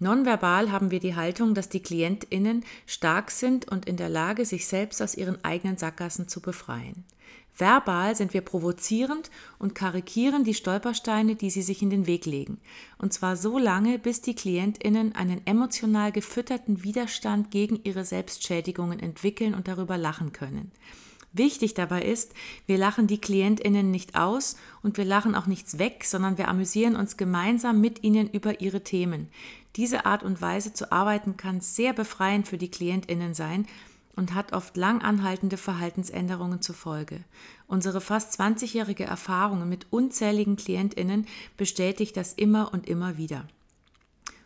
Nonverbal haben wir die Haltung, dass die KlientInnen stark sind und in der Lage, sich selbst aus ihren eigenen Sackgassen zu befreien. Verbal sind wir provozierend und karikieren die Stolpersteine, die sie sich in den Weg legen. Und zwar so lange, bis die KlientInnen einen emotional gefütterten Widerstand gegen ihre Selbstschädigungen entwickeln und darüber lachen können. Wichtig dabei ist, wir lachen die KlientInnen nicht aus und wir lachen auch nichts weg, sondern wir amüsieren uns gemeinsam mit ihnen über ihre Themen. Diese Art und Weise zu arbeiten kann sehr befreiend für die KlientInnen sein und hat oft lang anhaltende Verhaltensänderungen zur Folge. Unsere fast 20-jährige Erfahrung mit unzähligen KlientInnen bestätigt das immer und immer wieder.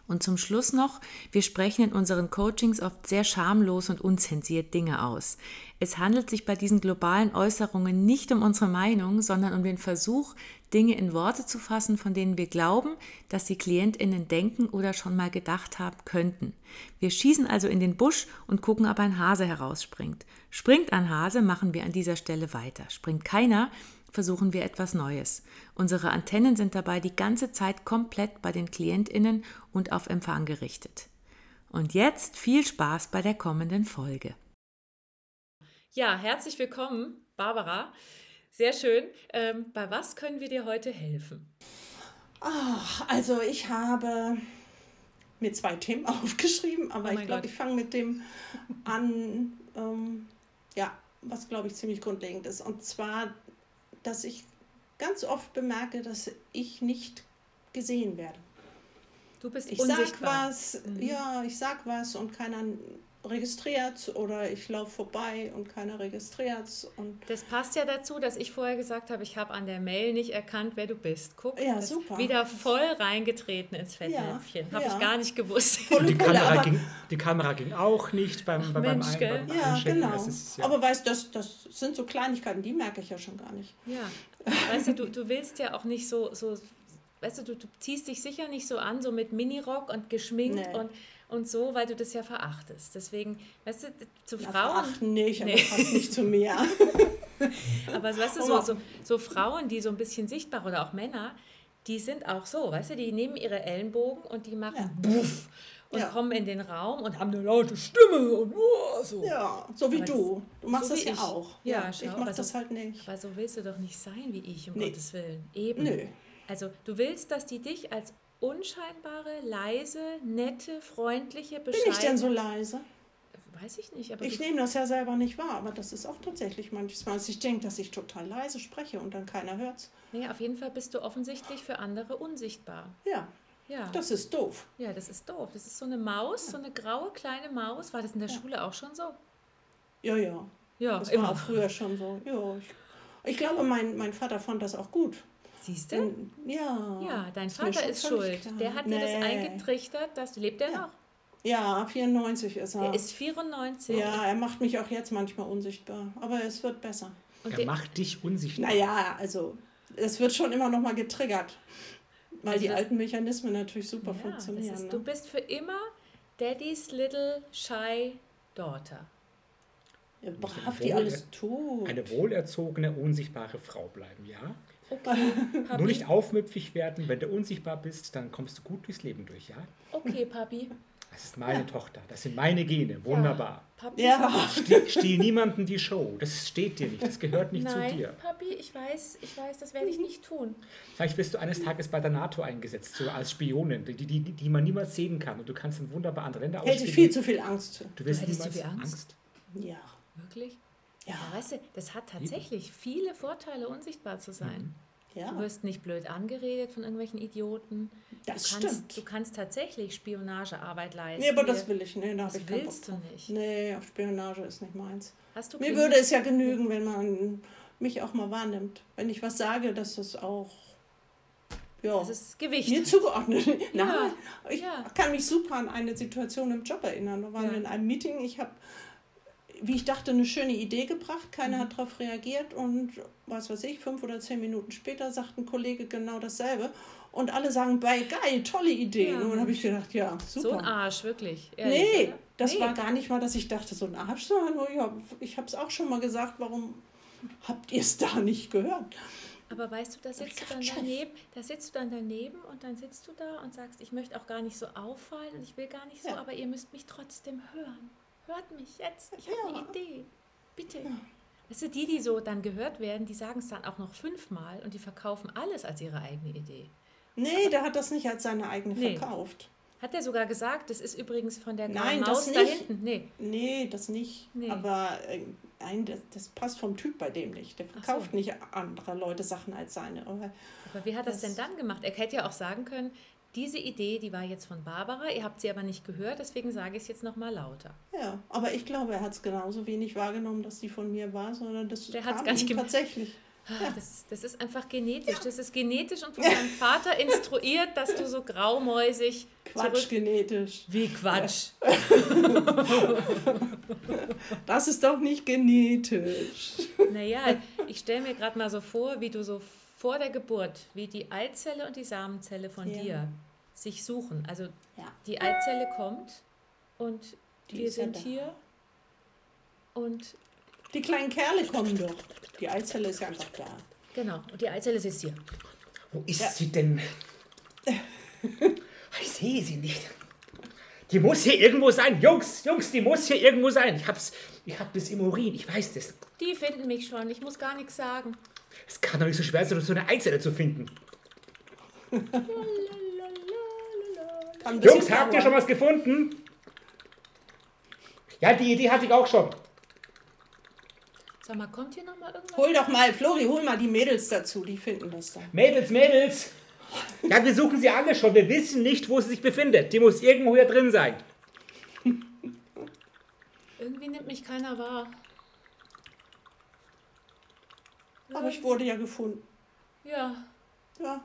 Und zum Schluss noch, wir sprechen in unseren Coachings oft sehr schamlos und unzensiert Dinge aus. Es handelt sich bei diesen globalen Äußerungen nicht um unsere Meinung, sondern um den Versuch, Dinge in Worte zu fassen, von denen wir glauben, dass die Klientinnen denken oder schon mal gedacht haben könnten. Wir schießen also in den Busch und gucken, ob ein Hase herausspringt. Springt ein Hase, machen wir an dieser Stelle weiter. Springt keiner, versuchen wir etwas Neues. Unsere Antennen sind dabei die ganze Zeit komplett bei den Klientinnen und auf Empfang gerichtet. Und jetzt viel Spaß bei der kommenden Folge. Ja, herzlich willkommen, Barbara. Sehr schön. Ähm, bei was können wir dir heute helfen? Ach, also ich habe mir zwei Themen aufgeschrieben, aber oh ich glaube, ich fange mit dem an, ähm, ja, was glaube ich ziemlich grundlegend ist. Und zwar dass ich ganz oft bemerke, dass ich nicht gesehen werde. Du bist ich unsichtbar. sag was, mhm. ja, ich sag was und keiner registriert oder ich laufe vorbei und keiner registriert. Und das passt ja dazu, dass ich vorher gesagt habe, ich habe an der Mail nicht erkannt, wer du bist. Guck, ja, super. wieder voll reingetreten ins Fettnäpfchen. Ja, habe ja. ich gar nicht gewusst. Und die, Kamera ging, die Kamera ging auch nicht beim, Ach, beim, Mensch, beim, beim Ja, genau. Ist, ja. Aber weißt du, das, das sind so Kleinigkeiten, die merke ich ja schon gar nicht. Ja, weißt du, du, du willst ja auch nicht so, so weißt du, du, du ziehst dich sicher nicht so an, so mit Minirock und geschminkt nee. und und so, weil du das ja verachtest. Deswegen, weißt du, zu ja, Frauen. Verachten nicht, nee. aber passt nicht zu mir. aber weißt du, so, so, so Frauen, die so ein bisschen sichtbar oder auch Männer, die sind auch so, weißt du, die nehmen ihre Ellenbogen und die machen ja. Buff und ja. kommen in den Raum und haben eine laute Stimme und oh, so. Ja, so wie aber du. Du machst so das ja ich. auch. Ja, ja schau, ich mach das so, halt nicht. Aber so willst du doch nicht sein wie ich, um nee. Gottes Willen. Eben. Nö. Also du willst, dass die dich als unscheinbare, leise, nette, freundliche, bescheidene... Bin ich denn so leise? Weiß ich nicht. ich nehme das ja selber nicht wahr, aber das ist auch tatsächlich manchmal. Also ich denke, dass ich total leise spreche und dann keiner hört es. Nee, auf jeden Fall bist du offensichtlich für andere unsichtbar. Ja. Ja. Das ist doof. Ja, das ist doof. Das ist so eine Maus, ja. so eine graue kleine Maus. War das in der ja. Schule auch schon so? Ja, ja. Ja, das immer. war früher schon so. Ja, ich, ich glaube, mein, mein Vater fand das auch gut. Siehst du? Ja. Ja, dein Vater ist schuld. Klar. Der hat nee. dir das eingetrichtert, dass lebt er ja. noch? Ja, 94 ist er. Er ist 94. Ja, er macht mich auch jetzt manchmal unsichtbar, aber es wird besser. Und er macht dich unsichtbar. Naja, also es wird schon immer noch mal getriggert, weil also die alten Mechanismen natürlich super ja, funktionieren. Ist, ne? Du bist für immer Daddy's little shy daughter. Ja, brav, die alles tut. Eine wohlerzogene, unsichtbare Frau bleiben, ja? Okay, Nur nicht aufmüpfig werden. Wenn du unsichtbar bist, dann kommst du gut durchs Leben durch, ja? Okay, Papi. Das ist meine ja. Tochter. Das sind meine Gene. Wunderbar. Ja, Papi. Ja. Stiehl, stiehl niemanden die Show. Das steht dir nicht. Das gehört nicht Nein, zu dir. Papi, ich weiß, ich weiß, das werde ich nicht tun. Vielleicht wirst du eines Tages bei der NATO eingesetzt, so als Spionin, die, die, die man niemals sehen kann. Und du kannst dann wunderbar andere Länder ausspielen. Hätte ich viel zu viel Angst. Du wirst du niemals zu viel Angst? Angst? Ja. Wirklich? Ja. ja. Weißt du, das hat tatsächlich viele Vorteile, unsichtbar zu sein. Mhm. Ja. Du wirst nicht blöd angeredet von irgendwelchen Idioten. Das du kannst, stimmt. Du kannst tatsächlich Spionagearbeit leisten. Nee, aber das will ich. Nee, da das ich willst du nicht. Nee, auf Spionage ist nicht meins. Hast du Mir würde es ja genügen, wenn man mich auch mal wahrnimmt. Wenn ich was sage, dass das auch ja, das ist Gewicht. Mir zugeordnet. Ja, ich ja. kann mich super an eine Situation im Job erinnern. Wir waren ja. in einem Meeting, ich habe wie ich dachte, eine schöne Idee gebracht. Keiner hat darauf reagiert und was weiß ich, fünf oder zehn Minuten später sagt ein Kollege genau dasselbe. Und alle sagen, bei geil, tolle Idee. Ja. Und dann habe ich gedacht, ja, super. So ein Arsch, wirklich. Ehrlich, nee, oder? das nee. war gar nicht mal, dass ich dachte, so ein Arsch, sondern ja, ich habe es auch schon mal gesagt, warum habt ihr es da nicht gehört? Aber weißt du, da sitzt du dann daneben, da sitzt du dann daneben und dann sitzt du da und sagst, ich möchte auch gar nicht so auffallen und ich will gar nicht so, ja. aber ihr müsst mich trotzdem hören. Hört mich jetzt, ich habe ja. eine Idee. Bitte. Ja. Weißt du, die, die so dann gehört werden, die sagen es dann auch noch fünfmal und die verkaufen alles als ihre eigene Idee. Nee, der hat das nicht als seine eigene nee. verkauft. Hat er sogar gesagt, das ist übrigens von der Nein, Maus das da hinten? Nee. nee, das nicht. Nee. Aber äh, nein, das, das, passt vom Typ bei dem nicht. Der verkauft so. nicht andere Leute Sachen als seine. Aber, aber wie hat das, das denn dann gemacht? Er hätte ja auch sagen können, diese Idee, die war jetzt von Barbara, ihr habt sie aber nicht gehört, deswegen sage ich es jetzt nochmal lauter. Ja, aber ich glaube, er hat es genauso wenig wahrgenommen, dass sie von mir war, sondern das Der kam gar nicht tatsächlich. Ah, ja. Das, das ist einfach genetisch. Das ist genetisch und von deinem Vater instruiert, dass du so graumäusig. Quatsch genetisch. Wie Quatsch. das ist doch nicht genetisch. Naja, ich stelle mir gerade mal so vor, wie du so vor der Geburt, wie die Eizelle und die Samenzelle von ja. dir sich suchen. Also ja. die Eizelle kommt und die wir sind ja hier und die kleinen Kerle kommen doch. Die Eizelle ist ja einfach da. Genau, und die Eizelle ist hier. Wo ist ja. sie denn? Ich sehe sie nicht. Die muss hier irgendwo sein. Jungs, Jungs, die muss hier irgendwo sein. Ich hab's, ich hab das im Urin, ich weiß das. Die finden mich schon, ich muss gar nichts sagen. Es kann doch nicht so schwer sein, so eine Eizelle zu finden. Jungs, habt ihr schon was gefunden? Ja, die Idee hatte ich auch schon. Sag mal, kommt hier nochmal irgendwas? Hol doch mal, Flori, hol mal die Mädels dazu, die finden das dann. Mädels, Mädels! Ja, wir suchen sie alle schon. Wir wissen nicht, wo sie sich befindet. Die muss irgendwo hier drin sein. Irgendwie nimmt mich keiner wahr. Aber ich wurde ja gefunden. Ja. Ja.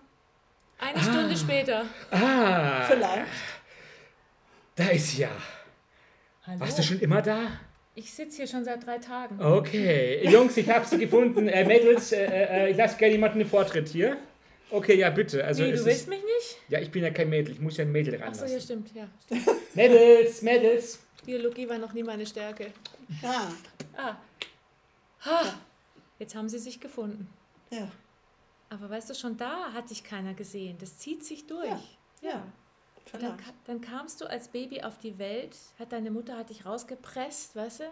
Eine ah. Stunde später. Ah. Vielleicht. Da ist ja. Hallo. Warst du schon immer da? Ich sitze hier schon seit drei Tagen. Okay. Jungs, ich habe sie gefunden. Äh, Mädels, äh, äh, ich lasse gerne jemanden den Vortritt hier. Okay, ja, bitte. Also Wie, du willst ist, mich nicht? Ja, ich bin ja kein Mädel. Ich muss ja ein Mädel ran. Achso, ja, stimmt. Ja, Mädels, Mädels. Biologie war noch nie meine Stärke. Ja. Ah. Ha. Jetzt haben sie sich gefunden. Ja. Aber weißt du, schon da hat dich keiner gesehen. Das zieht sich durch. Ja. ja. Dann, dann, kamst du als Baby auf die Welt, hat deine Mutter hat dich rausgepresst, weißt du,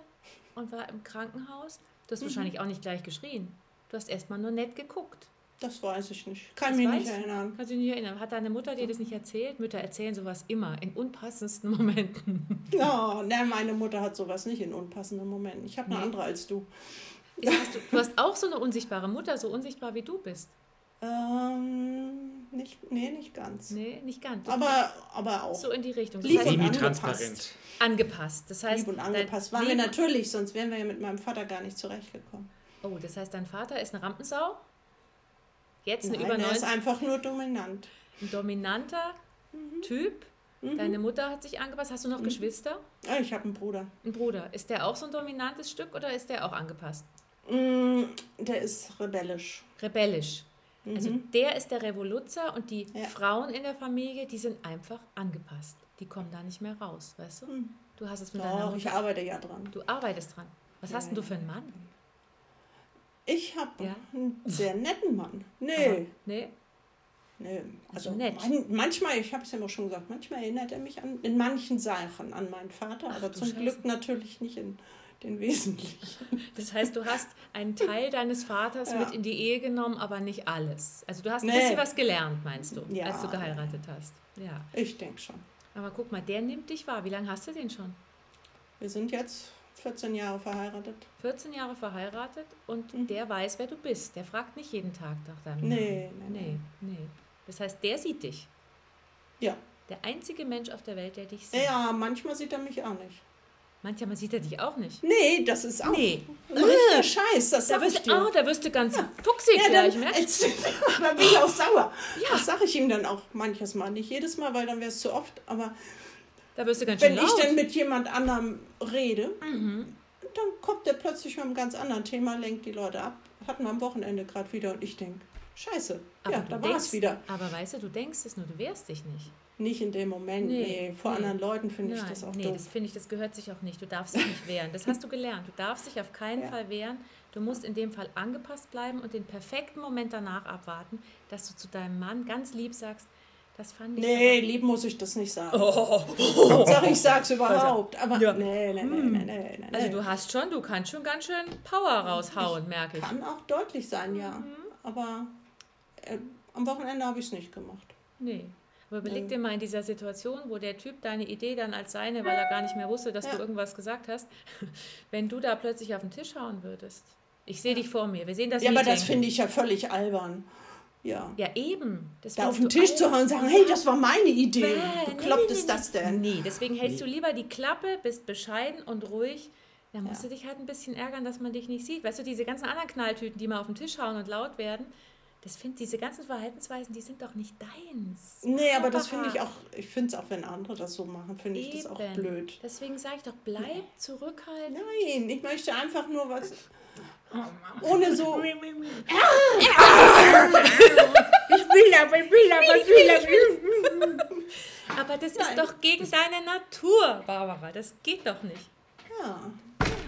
und war im Krankenhaus. Du hast mhm. wahrscheinlich auch nicht gleich geschrien. Du hast erstmal nur nett geguckt. Das weiß ich nicht. Kann mich nicht erinnern. Kannst du dich nicht erinnern? Hat deine Mutter dir das nicht erzählt? Mütter erzählen sowas immer, in unpassendsten Momenten. Ja, ne, meine Mutter hat sowas nicht in unpassenden Momenten. Ich habe eine nee. andere als du. Hast du. Du hast auch so eine unsichtbare Mutter, so unsichtbar wie du bist. Ähm, nicht, nee, nicht ganz. Nee, nicht ganz. Aber, aber auch. So in die Richtung. Das heißt, Semi-transparent. Angepasst. Das heißt, Lieb und angepasst waren wir natürlich, sonst wären wir ja mit meinem Vater gar nicht zurechtgekommen. Oh, das heißt, dein Vater ist eine Rampensau? Jetzt eine Nein, über 90. Er ist einfach nur dominant. Ein dominanter mhm. Typ. Mhm. Deine Mutter hat sich angepasst. Hast du noch mhm. Geschwister? Ich habe einen Bruder. Ein Bruder. Ist der auch so ein dominantes Stück oder ist der auch angepasst? Mm, der ist rebellisch. Rebellisch. Also mhm. der ist der Revoluzer und die ja. Frauen in der Familie, die sind einfach angepasst. Die kommen da nicht mehr raus, weißt du? Mhm. Du hast es mit Doch, deiner Mutter. ich arbeite ja dran. Du arbeitest dran. Was ja, hast denn du für einen Mann? Ich habe ja? einen sehr netten Mann. Nee. Aber, nee. Nee, also, also nett. Man, manchmal, ich habe es ja immer schon gesagt, manchmal erinnert er mich an, in manchen Sachen an meinen Vater, Ach, aber zum Scheiße. Glück natürlich nicht in den Wesentlichen. Das heißt, du hast einen Teil deines Vaters ja. mit in die Ehe genommen, aber nicht alles. Also du hast ein nee. bisschen was gelernt, meinst du, ja. als du geheiratet hast. Ja. Ich denke schon. Aber guck mal, der nimmt dich wahr. Wie lange hast du den schon? Wir sind jetzt 14 Jahre verheiratet. 14 Jahre verheiratet und mhm. der weiß, wer du bist. Der fragt nicht jeden Tag nach deinem nee, Namen. Nee, nee, nee. Das heißt, der sieht dich. Ja. Der einzige Mensch auf der Welt, der dich sieht. Ja, manchmal sieht er mich auch nicht. Manchmal sieht er dich auch nicht. Nee, das ist auch nee. richtiger Scheiß. Das da, wirst, oh, da wirst du ganz ja. fuchsig ja, gleich, merkst Da bin ich auch sauer. Ja. Das sage ich ihm dann auch manches Mal. Nicht jedes Mal, weil dann wäre es zu oft. Aber da wirst du ganz wenn schön ich dann mit jemand anderem rede, mhm. dann kommt der plötzlich mit einem ganz anderen Thema, lenkt die Leute ab. Hatten wir am Wochenende gerade wieder und ich denke, scheiße, aber ja, da war es wieder. Aber weißt du, du denkst es nur, du wehrst dich nicht. Nicht in dem Moment, nee. nee. Vor nee. anderen Leuten finde ich das auch Nee, doof. das finde ich, das gehört sich auch nicht. Du darfst dich nicht wehren. Das hast du gelernt. Du darfst dich auf keinen ja. Fall wehren. Du musst in dem Fall angepasst bleiben und den perfekten Moment danach abwarten, dass du zu deinem Mann ganz lieb sagst, das fand ich. Nee, lieb muss ich das nicht sagen. Oh. Hauptsache, ich sag's überhaupt. Aber ja. nee, nee, nee, nee, nee, nee. Also du hast schon, du kannst schon ganz schön Power raushauen, merke ich. Kann auch deutlich sein, ja. Mhm. Aber äh, am Wochenende habe ich es nicht gemacht. Nee. Aber überleg dir mal in dieser Situation, wo der Typ deine Idee dann als seine, weil er gar nicht mehr wusste, dass ja. du irgendwas gesagt hast, wenn du da plötzlich auf den Tisch hauen würdest. Ich sehe dich vor mir. Wir sehen das Ja, Meeting. aber das finde ich ja völlig albern. Ja. Ja, eben. Das da auf den Tisch zu hauen und sagen, hey, das war meine Idee. Bäh, Bekloppt nee, ist das denn? Nee, deswegen hältst du lieber die Klappe, bist bescheiden und ruhig. Dann musst ja. du dich halt ein bisschen ärgern, dass man dich nicht sieht. Weißt du, diese ganzen anderen Knalltüten, die mal auf den Tisch hauen und laut werden, das find, diese ganzen Verhaltensweisen, die sind doch nicht deins. Nee, aber das finde ich auch, ich finde es auch, wenn andere das so machen, finde ich das auch blöd. Deswegen sage ich doch, bleib zurückhaltend. Nein, ich möchte einfach nur was ohne so. ich will aber, ich will aber, ich will aber. Aber das Nein. ist doch gegen deine Natur, Barbara. Das geht doch nicht. Ja.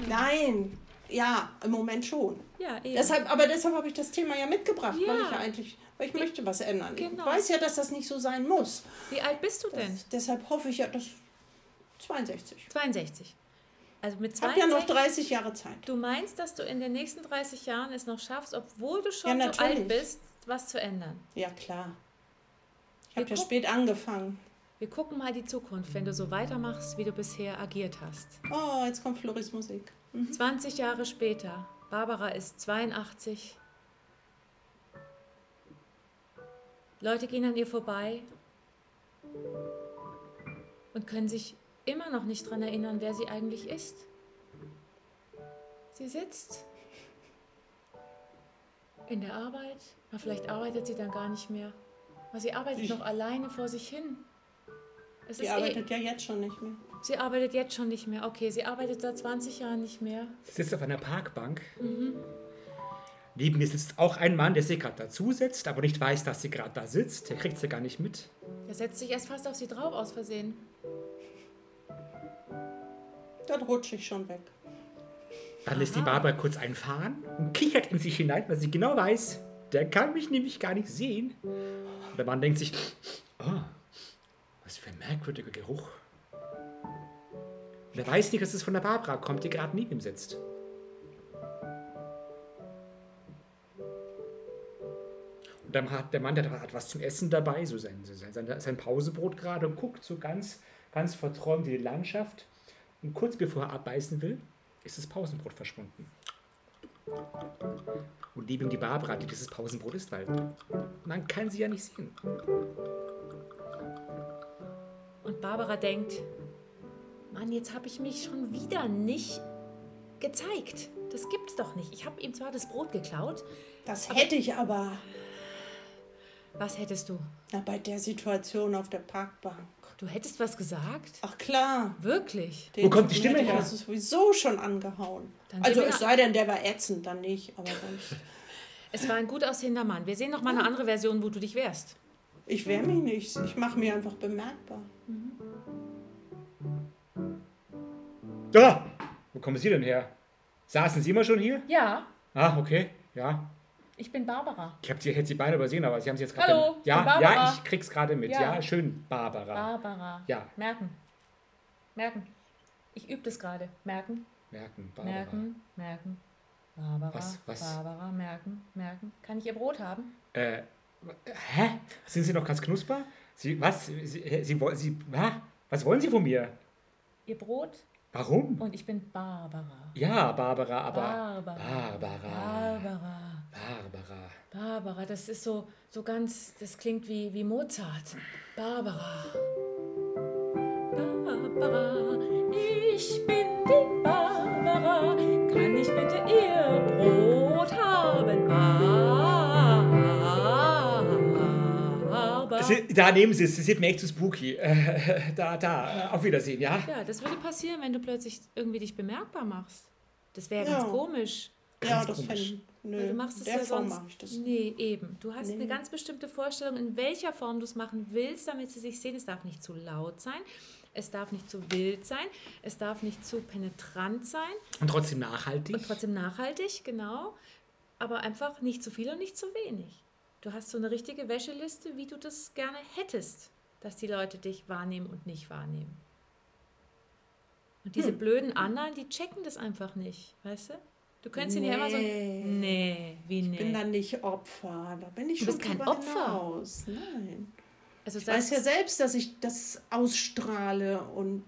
Nein. Ja, im Moment schon. Ja, eben. Deshalb, aber deshalb habe ich das Thema ja mitgebracht, ja. weil ich ja eigentlich, weil ich Wie, möchte was ändern. Genau. Ich weiß ja, dass das nicht so sein muss. Wie alt bist du denn? Das, deshalb hoffe ich ja, dass 62. 62. Also mit 20, ja noch 30 Jahre Zeit. Du meinst, dass du in den nächsten 30 Jahren es noch schaffst, obwohl du schon ja, so alt bist, was zu ändern? Ja, klar. Ich habe ja spät angefangen. Wir gucken mal die Zukunft, wenn du so weitermachst, wie du bisher agiert hast. Oh, jetzt kommt Floris Musik. Mhm. 20 Jahre später. Barbara ist 82. Leute gehen an ihr vorbei und können sich immer noch nicht daran erinnern, wer sie eigentlich ist. Sie sitzt in der Arbeit, na, vielleicht arbeitet sie dann gar nicht mehr, aber sie arbeitet ich noch alleine vor sich hin. Es sie eh arbeitet eh, ja jetzt schon nicht mehr. Sie arbeitet jetzt schon nicht mehr. Okay, sie arbeitet seit 20 Jahren nicht mehr. Sie sitzt auf einer Parkbank. Mhm. Neben ihr sitzt auch ein Mann, der sich gerade dazu setzt, aber nicht weiß, dass sie gerade da sitzt. Der kriegt sie gar nicht mit. Er setzt sich erst fast auf sie drauf aus Versehen. Dann rutsche ich schon weg. Dann lässt die Barbara kurz einfahren und kichert in sich hinein, weil sie genau weiß, der kann mich nämlich gar nicht sehen. Und der Mann denkt sich, oh, was für ein merkwürdiger Geruch. Und er weiß nicht, dass es von der Barbara kommt, die gerade neben ihm sitzt. Und dann hat der Mann, der hat was zum Essen dabei, so sein, sein, sein Pausebrot gerade und guckt so ganz, ganz verträumt in die Landschaft. Und kurz bevor er abbeißen will, ist das Pausenbrot verschwunden. Und neben ihm die Barbara, die dieses Pausenbrot ist, weil man kann sie ja nicht sehen. Und Barbara denkt, Mann, jetzt habe ich mich schon wieder nicht gezeigt. Das gibt's doch nicht. Ich habe ihm zwar das Brot geklaut. Das hätte ich aber. Was hättest du? Na, bei der Situation auf der Parkbank. Du hättest was gesagt? Ach klar. Wirklich? Den Wo kommt die Stimme her? Das ist sowieso schon angehauen. Dann also es sei denn, der war ätzend, dann nicht. Aber sonst. es war ein gut aussehender Mann. Wir sehen noch mal eine andere Version, wo du dich wehrst. Ich wehre mich nicht. Ich mache mir einfach bemerkbar. Mhm. Ah, wo kommen Sie denn her? Saßen Sie immer schon hier? Ja. Ah, okay. Ja. Ich bin Barbara. Ich habe sie, hätte sie beide übersehen, aber sie haben sie jetzt gerade. Hallo, ja, ja, ich krieg's gerade mit. Ja. ja. schön, Barbara. Barbara. Ja. Merken. Merken. Ich übe das gerade. Merken. Merken, Barbara. Merken, merken. Barbara. Was, was? Barbara, merken, merken. Kann ich Ihr Brot haben? Äh, hä? Sind Sie noch ganz knusper? Sie, was? Sie, Sie, Sie, Sie, was wollen Sie von mir? Ihr Brot? Warum? Und ich bin Barbara. Ja, Barbara, aber. Barbara. Barbara. Barbara. Barbara. Barbara, das ist so, so ganz, das klingt wie, wie Mozart. Barbara. Barbara, ich bin die Barbara. Kann ich bitte ihr Brot haben? Barbara. Da nehmen Sie es, das sieht mir echt zu spooky. da, da, auf Wiedersehen, ja? Ja, das würde passieren, wenn du plötzlich irgendwie dich bemerkbar machst. Das wäre ja. ganz komisch. Ganz ja, das fände ich. Nö, du machst es ja Form sonst. Ich das. Nee, eben. Du hast nee. eine ganz bestimmte Vorstellung, in welcher Form du es machen willst, damit sie sich sehen. Es darf nicht zu laut sein. Es darf nicht zu wild sein, es darf nicht zu penetrant sein. Und trotzdem nachhaltig. Und trotzdem nachhaltig, genau. Aber einfach nicht zu viel und nicht zu wenig. Du hast so eine richtige Wäscheliste, wie du das gerne hättest, dass die Leute dich wahrnehmen und nicht wahrnehmen. Und diese hm. blöden anderen, die checken das einfach nicht, weißt du? Du könntest nee. ihn ja immer so. Nee, wie nee. Ich bin dann nicht Opfer. Da bin ich du schon bist kein Opfer. Hinaus. Nein. Also ich weiß ja selbst, dass ich das ausstrahle und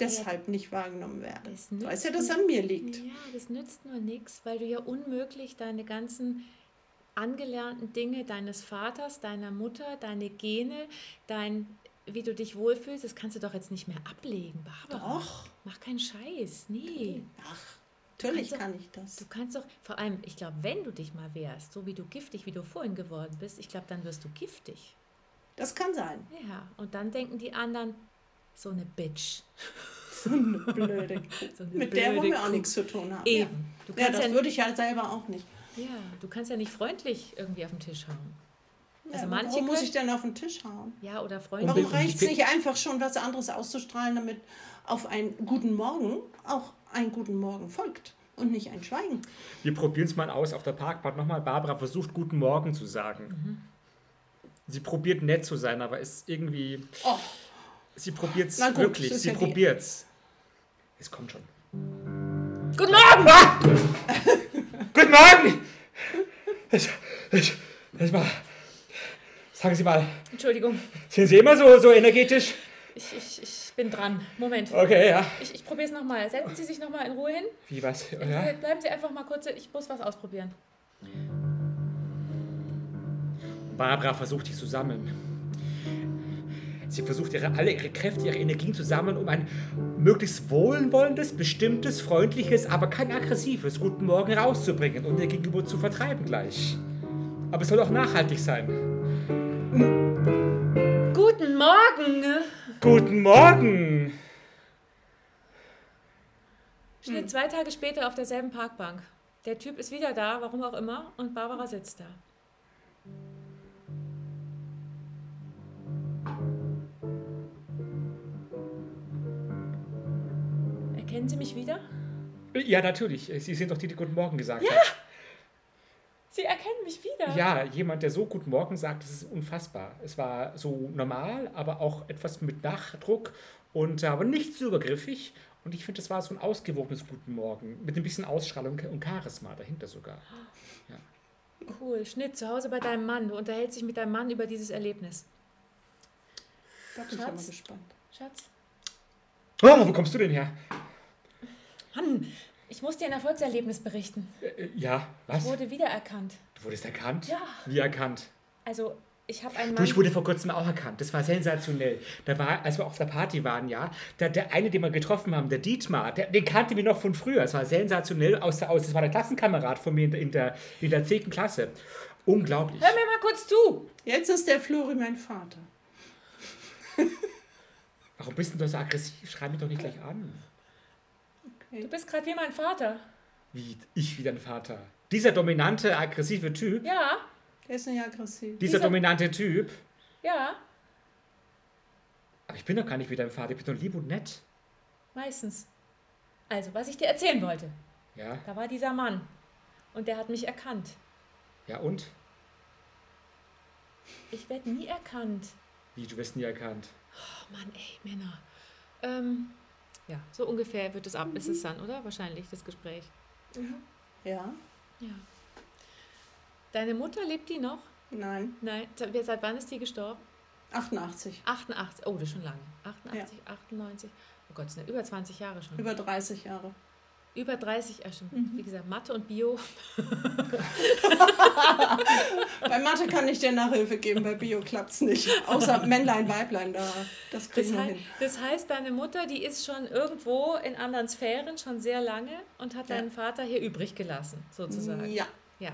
deshalb ja, nicht wahrgenommen werde. Ich weiß ja, dass es an mir liegt. Ja, das nützt nur nichts, weil du ja unmöglich deine ganzen angelernten Dinge deines Vaters, deiner Mutter, deine Gene, dein wie du dich wohlfühlst, das kannst du doch jetzt nicht mehr ablegen, Barbara. Doch. Mach keinen Scheiß. Nee. Ach, natürlich kann ich das. Du kannst doch, vor allem, ich glaube, wenn du dich mal wehrst, so wie du giftig, wie du vorhin geworden bist, ich glaube, dann wirst du giftig. Das kann sein. Ja, und dann denken die anderen, so eine Bitch. So eine blöde so eine Mit blöde der wollen wir auch nichts zu tun haben. Eben. Ja, ja das ja würde ich ja selber auch nicht. Ja, du kannst ja nicht freundlich irgendwie auf den Tisch hauen. Also ja, manche warum muss ich denn auf den Tisch hauen? Ja, oder Freunde. Warum reicht es nicht einfach schon, was anderes auszustrahlen, damit auf einen guten Morgen auch ein guten Morgen folgt und nicht ein Schweigen? Wir probieren es mal aus auf der Parkbank nochmal. Barbara versucht, guten Morgen zu sagen. Mhm. Sie probiert nett zu sein, aber ist irgendwie. Oh. Sie probiert es wirklich. Sie ja probiert es. Es kommt schon. Guten Morgen! Guten Morgen! Ich, ich, ich mal, sagen Sie mal. Entschuldigung. Sind Sie immer so, so energetisch? Ich, ich, ich bin dran. Moment. Okay, ja. Ich, ich probiere es nochmal. Setzen Sie sich nochmal in Ruhe hin. Wie was? Ja? Bleiben Sie einfach mal kurz. Ich muss was ausprobieren. Barbara versucht dich zu sammeln. Sie versucht ihre, alle ihre Kräfte, ihre Energien zu sammeln, um ein möglichst wohlwollendes, bestimmtes, freundliches, aber kein aggressives Guten Morgen rauszubringen und ihr Gegenüber zu vertreiben gleich. Aber es soll auch nachhaltig sein. Guten Morgen! Guten Morgen! Schnitt zwei Tage später auf derselben Parkbank. Der Typ ist wieder da, warum auch immer, und Barbara sitzt da. Erkennen Sie mich wieder? Ja, natürlich. Sie sind doch die, die Guten Morgen gesagt ja. hat. Sie erkennen mich wieder. Ja, jemand, der so Guten Morgen sagt, das ist unfassbar. Es war so normal, aber auch etwas mit Nachdruck und aber nicht zu übergriffig. Und ich finde, das war so ein ausgewogenes Guten Morgen mit ein bisschen Ausstrahlung und Charisma dahinter sogar. Ja. Cool. Schnitt zu Hause bei deinem Mann. Du unterhältst dich mit deinem Mann über dieses Erlebnis. Da bin ich mal gespannt. Schatz? Oh, wo kommst du denn her? Mann, ich muss dir ein Erfolgserlebnis berichten. Äh, äh, ja, was? Ich wurde wiedererkannt. Du wurdest erkannt? Ja. Wie erkannt? Also, ich habe einen Mann... Du, ich wurde vor kurzem auch erkannt. Das war sensationell. Da war, als wir auf der Party waren, ja, der, der eine, den wir getroffen haben, der Dietmar, der, den kannte wir noch von früher. Es war sensationell. Aus, aus, das war der Klassenkamerad von mir in der, in der, in der 10. Klasse. Unglaublich. Hör mir mal kurz zu. Jetzt ist der Flori mein Vater. Warum bist du so aggressiv? Schreib mich doch nicht gleich an. Okay. Du bist gerade wie mein Vater. Wie ich wie dein Vater? Dieser dominante, aggressive Typ? Ja. Der ist nicht aggressiv. Dieser, Dieser dominante Typ? Ja. Aber ich bin doch gar nicht wie dein Vater. Ich bin doch lieb und nett. Meistens. Also, was ich dir erzählen wollte. Ja. Da war dieser Mann. Und der hat mich erkannt. Ja, und? Ich werde nie erkannt. Wie, du wirst nie erkannt? Oh Mann, ey, Männer. Ähm, ja, so ungefähr wird es ab, ist es dann, oder? Wahrscheinlich, das Gespräch. Mhm. Ja. Ja. Deine Mutter lebt die noch? Nein. Nein. Seit wann ist die gestorben? 88. 88. Oh, das ist schon lange. 88, ja. 98. Oh Gott, das sind über 20 Jahre schon. Über 30 Jahre. Über 30, ja stimmt. Mhm. Wie gesagt, Mathe und Bio. bei Mathe kann ich dir Nachhilfe geben, bei Bio klappt es nicht. Außer Männlein, Weiblein, da, das kriegen das wir hin. Das heißt, deine Mutter, die ist schon irgendwo in anderen Sphären, schon sehr lange und hat ja. deinen Vater hier übrig gelassen, sozusagen. Ja. Ja.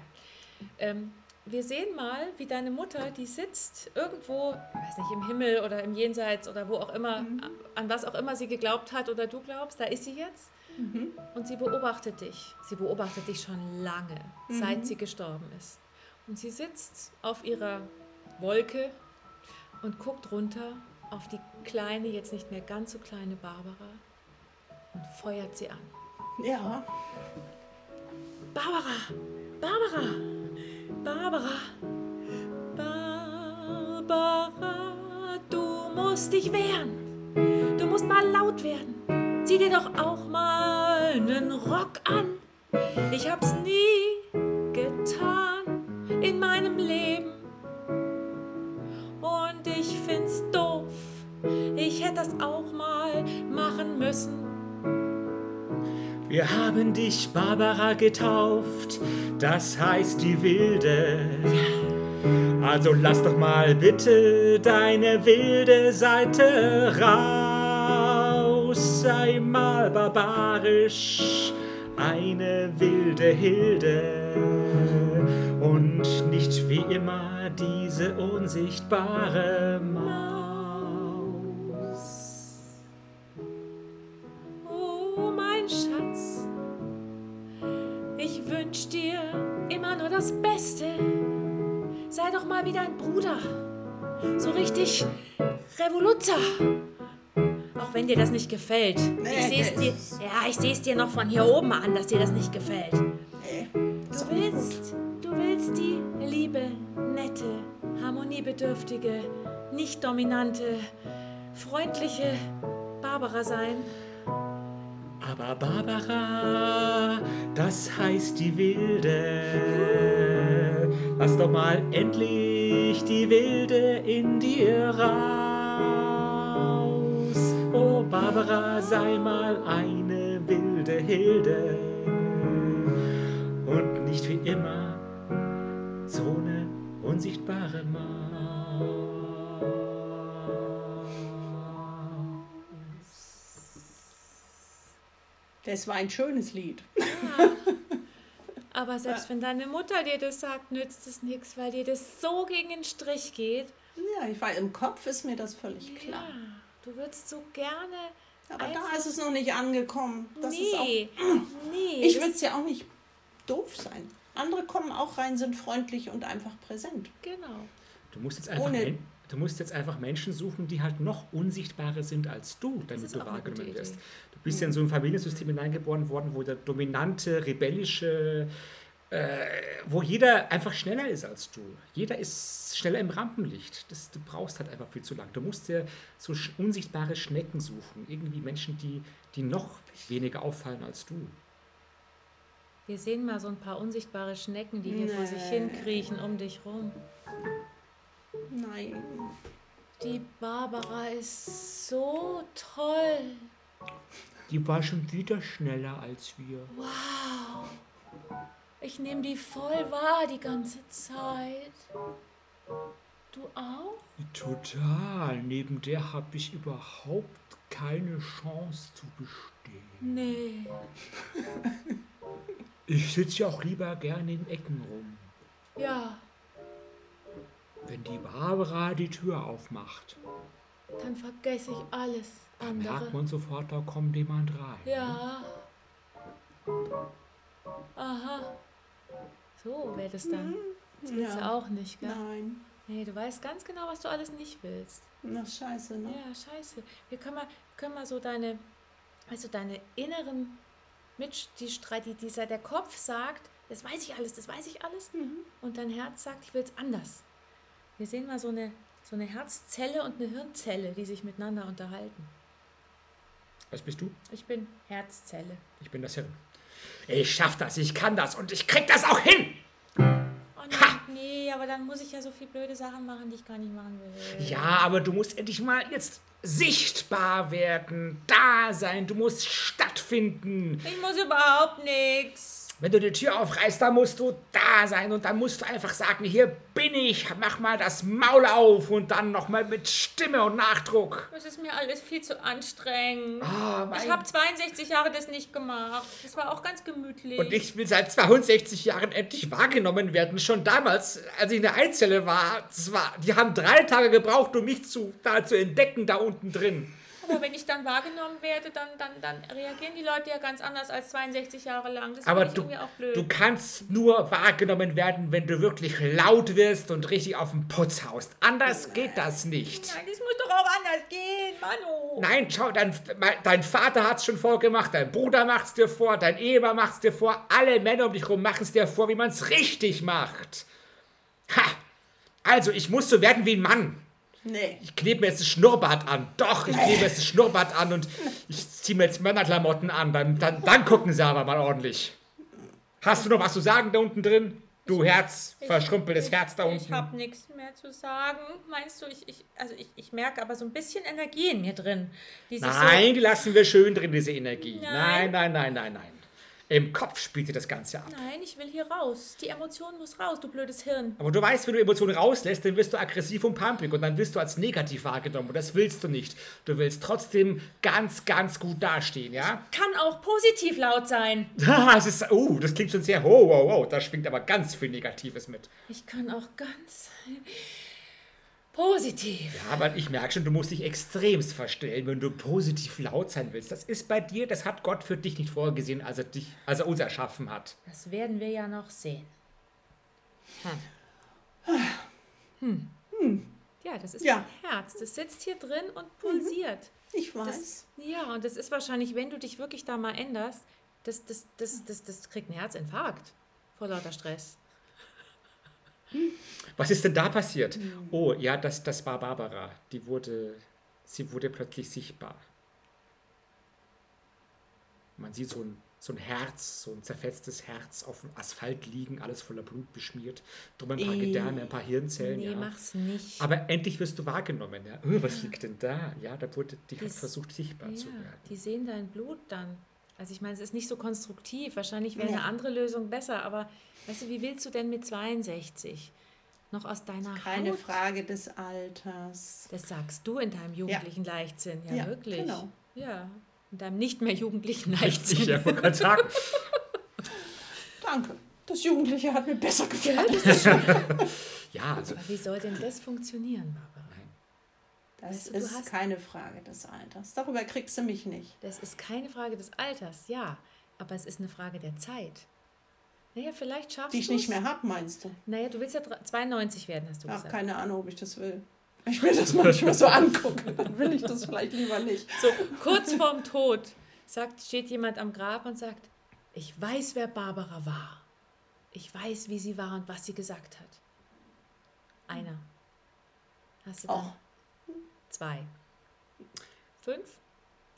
Ähm, wir sehen mal, wie deine Mutter, die sitzt irgendwo, ich weiß nicht, im Himmel oder im Jenseits oder wo auch immer, mhm. an was auch immer sie geglaubt hat oder du glaubst, da ist sie jetzt Mhm. Und sie beobachtet dich. Sie beobachtet dich schon lange, mhm. seit sie gestorben ist. Und sie sitzt auf ihrer Wolke und guckt runter auf die kleine, jetzt nicht mehr ganz so kleine Barbara und feuert sie an. Ja. Barbara! Barbara! Barbara! Barbara, du musst dich wehren. Du musst mal laut werden. Zieh dir doch auch mal einen Rock an. Ich hab's nie getan in meinem Leben. Und ich find's doof. Ich hätte das auch mal machen müssen. Wir haben dich Barbara getauft, das heißt die Wilde. Also lass doch mal bitte deine wilde Seite raus. Sei mal barbarisch, eine wilde Hilde. Und nicht wie immer diese unsichtbare Maus. wünsch dir immer nur das Beste. Sei doch mal wieder ein Bruder. So richtig Revoluzer. Auch wenn dir das nicht gefällt. Ich sehe es dir, ja, ich sehe es dir noch von hier oben an, dass dir das nicht gefällt. Du willst, du willst die liebe, nette, harmoniebedürftige, nicht dominante, freundliche Barbara sein. Aber Barbara, das heißt die Wilde. Lass doch mal endlich die Wilde in dir raus. Oh Barbara, sei mal eine wilde Hilde. Und nicht wie immer so eine unsichtbare Maus. Das war ein schönes Lied. Ja. Aber selbst wenn deine Mutter dir das sagt, nützt es nichts, weil dir das so gegen den Strich geht. Ja, ich war im Kopf ist mir das völlig klar. Ja, du würdest so gerne. Aber da ist es noch nicht angekommen. Das nee, auch, nee. Ich würde es ja auch nicht doof sein. Andere kommen auch rein, sind freundlich und einfach präsent. Genau. Du musst jetzt einfach Ohne, Du musst jetzt einfach Menschen suchen, die halt noch unsichtbarer sind als du, damit du wahrgenommen wirst. Du bist ja in so ein Familiensystem hineingeboren worden, wo der dominante, rebellische, äh, wo jeder einfach schneller ist als du. Jeder ist schneller im Rampenlicht. Das, du brauchst halt einfach viel zu lang. Du musst dir so unsichtbare Schnecken suchen. Irgendwie Menschen, die, die noch weniger auffallen als du. Wir sehen mal so ein paar unsichtbare Schnecken, die hier nee. vor sich hin kriechen um dich rum. Nein. Die Barbara ist so toll. Die war schon wieder schneller als wir. Wow. Ich nehme die voll wahr die ganze Zeit. Du auch? Total. Neben der habe ich überhaupt keine Chance zu bestehen. Nee. Ich sitze ja auch lieber gerne in Ecken rum. Ja, wenn die Barbara die Tür aufmacht, dann vergesse ich alles dann andere. merkt man sofort, da kommt jemand rein. Ja. Aha. So wäre das dann. Mhm. Das willst ja. du auch nicht, gell? Nein. Nee, du weißt ganz genau, was du alles nicht willst. Na, scheiße, ne? Ja, scheiße. Wir können mal, können mal so deine, also deine inneren Mitsch, die, die dieser, der Kopf sagt, das weiß ich alles, das weiß ich alles. Mhm. Und dein Herz sagt, ich will es anders. Wir sehen mal so eine, so eine Herzzelle und eine Hirnzelle, die sich miteinander unterhalten. Was bist du? Ich bin Herzzelle. Ich bin das Hirn. Ich schaff das, ich kann das und ich krieg das auch hin! Oh nee, aber dann muss ich ja so viele blöde Sachen machen, die ich gar nicht machen will. Ja, aber du musst endlich mal jetzt sichtbar werden, da sein, du musst stattfinden. Ich muss überhaupt nichts. Wenn du die Tür aufreißt, dann musst du da sein und dann musst du einfach sagen, hier bin ich, mach mal das Maul auf und dann nochmal mit Stimme und Nachdruck. Das ist mir alles viel zu anstrengend. Oh, ich habe 62 Jahre das nicht gemacht. Das war auch ganz gemütlich. Und ich will seit 62 Jahren endlich wahrgenommen werden. Schon damals, als ich in der Einzelle war, das war die haben drei Tage gebraucht, um mich zu, da zu entdecken, da unten drin. Aber wenn ich dann wahrgenommen werde, dann, dann, dann reagieren die Leute ja ganz anders als 62 Jahre lang. Das Aber du, auch blöd. du kannst nur wahrgenommen werden, wenn du wirklich laut wirst und richtig auf den Putz haust. Anders geht das nicht. Nein, das muss doch auch anders gehen, Manu. Nein, schau, dein, dein Vater hat es schon vorgemacht, dein Bruder macht es dir vor, dein Ehemann macht es dir vor, alle Männer um dich herum machen es dir vor, wie man es richtig macht. Ha! Also, ich muss so werden wie ein Mann. Nee. Ich klebe mir jetzt das Schnurrbart an. Doch, ich klebe mir jetzt das Schnurrbart an und ich ziehe mir jetzt Männerklamotten an. Dann, dann, dann gucken sie aber mal ordentlich. Hast du noch was zu sagen da unten drin? Du Herz, ich, verschrumpeltes ich, Herz da unten. Ich habe nichts mehr zu sagen. Meinst du, ich, ich, also ich, ich merke aber so ein bisschen Energie in mir drin. Die nein, so die lassen wir schön drin, diese Energie. Nein, nein, nein, nein, nein. nein. Im Kopf spielt sich das Ganze ab. Nein, ich will hier raus. Die Emotion muss raus, du blödes Hirn. Aber du weißt, wenn du Emotionen rauslässt, dann wirst du aggressiv und pumpig und dann wirst du als negativ wahrgenommen und das willst du nicht. Du willst trotzdem ganz, ganz gut dastehen, ja? Kann auch positiv laut sein. das ist, uh, das klingt schon sehr, oh, wow, wow, da schwingt aber ganz viel Negatives mit. Ich kann auch ganz Positiv. Ja, aber ich merke schon, du musst dich extremst verstellen, wenn du positiv laut sein willst. Das ist bei dir, das hat Gott für dich nicht vorgesehen, als er, dich, als er uns erschaffen hat. Das werden wir ja noch sehen. Hm. Hm. Hm. Ja, das ist ja. mein Herz. Das sitzt hier drin und pulsiert. Mhm. Ich weiß. Das, ja, und das ist wahrscheinlich, wenn du dich wirklich da mal änderst, das, das, das, das, das kriegt einen Herzinfarkt vor lauter Stress. Was ist denn da passiert? Mhm. Oh, ja, das, das war Barbara. Die wurde, sie wurde plötzlich sichtbar. Man sieht so ein, so ein Herz, so ein zerfetztes Herz auf dem Asphalt liegen, alles voller Blut beschmiert. Drum ein paar Gedärme, ein paar Hirnzellen. Nee, ja. mach's nicht. Aber endlich wirst du wahrgenommen. Ja. Oh, was liegt denn da? Ja, da wurde, die, die hat versucht, sichtbar ja, zu werden. Die sehen dein Blut dann. Also ich meine, es ist nicht so konstruktiv. Wahrscheinlich wäre ja. eine andere Lösung besser. Aber weißt du, wie willst du denn mit 62? noch aus deiner Keine Haut? Frage des Alters. Das sagst du in deinem jugendlichen ja. Leichtsinn, ja, ja, wirklich. Genau. Ja, in deinem nicht mehr jugendlichen Leichtsinn. Ja, man kann sagen. Danke. Das Jugendliche hat mir besser gefallen. ja, also. Aber wie soll denn das funktionieren, Barbara? Das weißt du, ist keine Frage des Alters. Darüber kriegst du mich nicht. Das ist keine Frage des Alters, ja. Aber es ist eine Frage der Zeit. Naja, vielleicht schaffst du Die ich nicht mehr habe, meinst du? Naja, du willst ja 92 werden, hast du Ach, gesagt. keine Ahnung, ob ich das will. Ich will das manchmal so angucken, dann will ich das vielleicht lieber nicht. So, kurz vorm Tod sagt, steht jemand am Grab und sagt, ich weiß, wer Barbara war. Ich weiß, wie sie war und was sie gesagt hat. Einer. Hast du? Oh. Zwei. Fünf?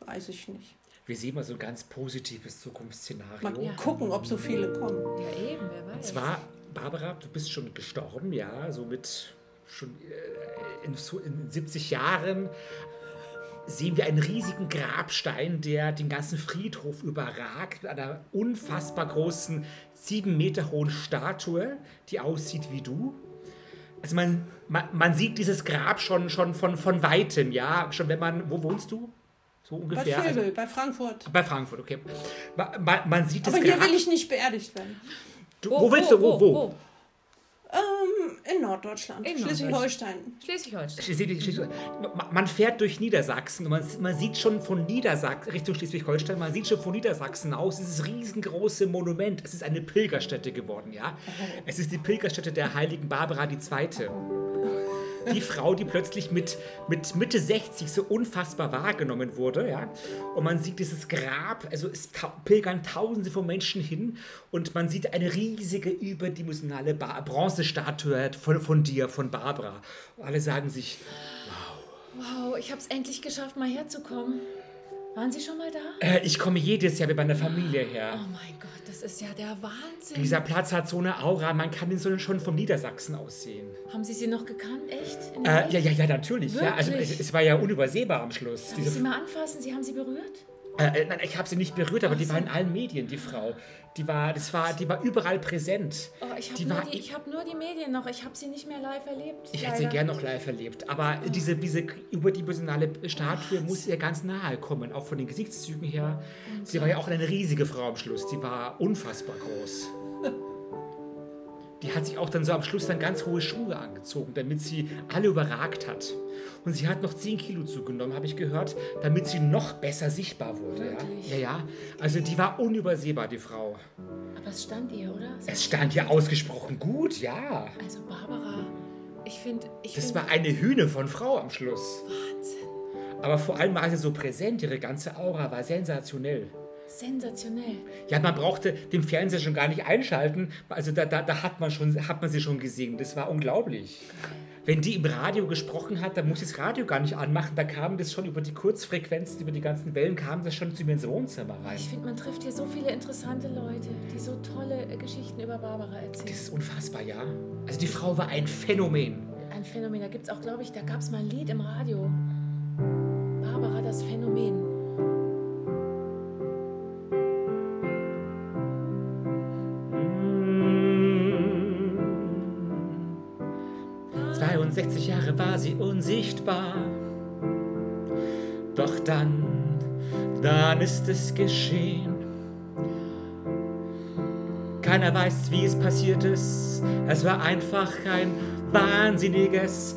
Weiß ich nicht wir sehen mal so ein ganz positives Zukunftsszenario. Mal ja. gucken, ob so viele kommen. Ja, eben, wer weiß. Und zwar, Barbara, du bist schon gestorben, ja, so mit schon äh, in, in 70 Jahren sehen wir einen riesigen Grabstein, der den ganzen Friedhof überragt, mit einer unfassbar großen, sieben Meter hohen Statue, die aussieht wie du. Also man, man, man sieht dieses Grab schon, schon von, von weitem, ja. Schon wenn man, wo wohnst du? So ungefähr. Bei Vögel, also, bei Frankfurt. Bei Frankfurt, okay. Man, man sieht das Aber hier will ich nicht beerdigt werden. Du, wo, wo, willst du? Wo? wo? wo? Ähm, in Norddeutschland. Schleswig-Holstein. Schleswig-Holstein. Man fährt durch Niedersachsen und man, man sieht schon von Niedersachsen, Richtung Schleswig-Holstein, man sieht schon von Niedersachsen aus dieses riesengroße Monument. Es ist eine Pilgerstätte geworden, ja. Es ist die Pilgerstätte der heiligen Barbara II die Frau, die plötzlich mit, mit Mitte 60 so unfassbar wahrgenommen wurde. Ja? Und man sieht dieses Grab, also es pilgern tausende von Menschen hin und man sieht eine riesige überdimensionale ba Bronzestatue von, von dir, von Barbara. Und alle sagen sich, wow. Wow, ich habe es endlich geschafft, mal herzukommen. Waren Sie schon mal da? Äh, ich komme jedes Jahr mit meiner Familie her. Oh mein Gott, das ist ja der Wahnsinn. Dieser Platz hat so eine Aura, man kann ihn so schon vom Niedersachsen aussehen. Haben Sie sie noch gekannt, echt? Äh, ja, ja, ja, natürlich. Ja, also es, es, war ja unübersehbar am Schluss. Darf ich Sie mal anfassen? Sie haben sie berührt? Äh, äh, nein, ich habe sie nicht berührt, aber Ach die war in allen Medien, die Frau. Die war, das war, die war überall präsent. Oh, ich habe nur, die, hab nur die Medien noch. Ich habe sie nicht mehr live erlebt. Ich hätte sie gern noch live erlebt. Aber oh. diese, diese überdimensionale Statue oh, muss ihr ganz nahe kommen, auch von den Gesichtszügen her. Und sie war ja auch eine riesige Frau am Schluss. Die war unfassbar groß. die hat sich auch dann so am Schluss dann ganz hohe Schuhe angezogen, damit sie alle überragt hat. Und sie hat noch 10 Kilo zugenommen, habe ich gehört, damit sie noch besser sichtbar wurde. Ja? ja, ja. Also die war unübersehbar, die Frau. Aber es stand ihr, oder? Es, es stand ihr ausgesprochen gut, ja. Also Barbara, ich finde... Ich das find, war eine Hühne von Frau am Schluss. Wahnsinn. Aber vor allem war sie so präsent, ihre ganze Aura war sensationell. Sensationell. Ja, man brauchte den Fernseher schon gar nicht einschalten. Also da, da, da hat, man schon, hat man sie schon gesehen. Das war unglaublich. Wenn die im Radio gesprochen hat, dann muss ich das Radio gar nicht anmachen. Da kam das schon über die Kurzfrequenzen, über die ganzen Wellen, kam das schon zu mir ins Wohnzimmer rein. Ich finde, man trifft hier so viele interessante Leute, die so tolle äh, Geschichten über Barbara erzählen. Das ist unfassbar, ja. Also die Frau war ein Phänomen. Ein Phänomen. Da gibt es auch, glaube ich, da gab es mal ein Lied im Radio. Barbara, das Phänomen. 60 Jahre war sie unsichtbar. Doch dann, dann ist es geschehen. Keiner weiß, wie es passiert ist. Es war einfach ein wahnsinniges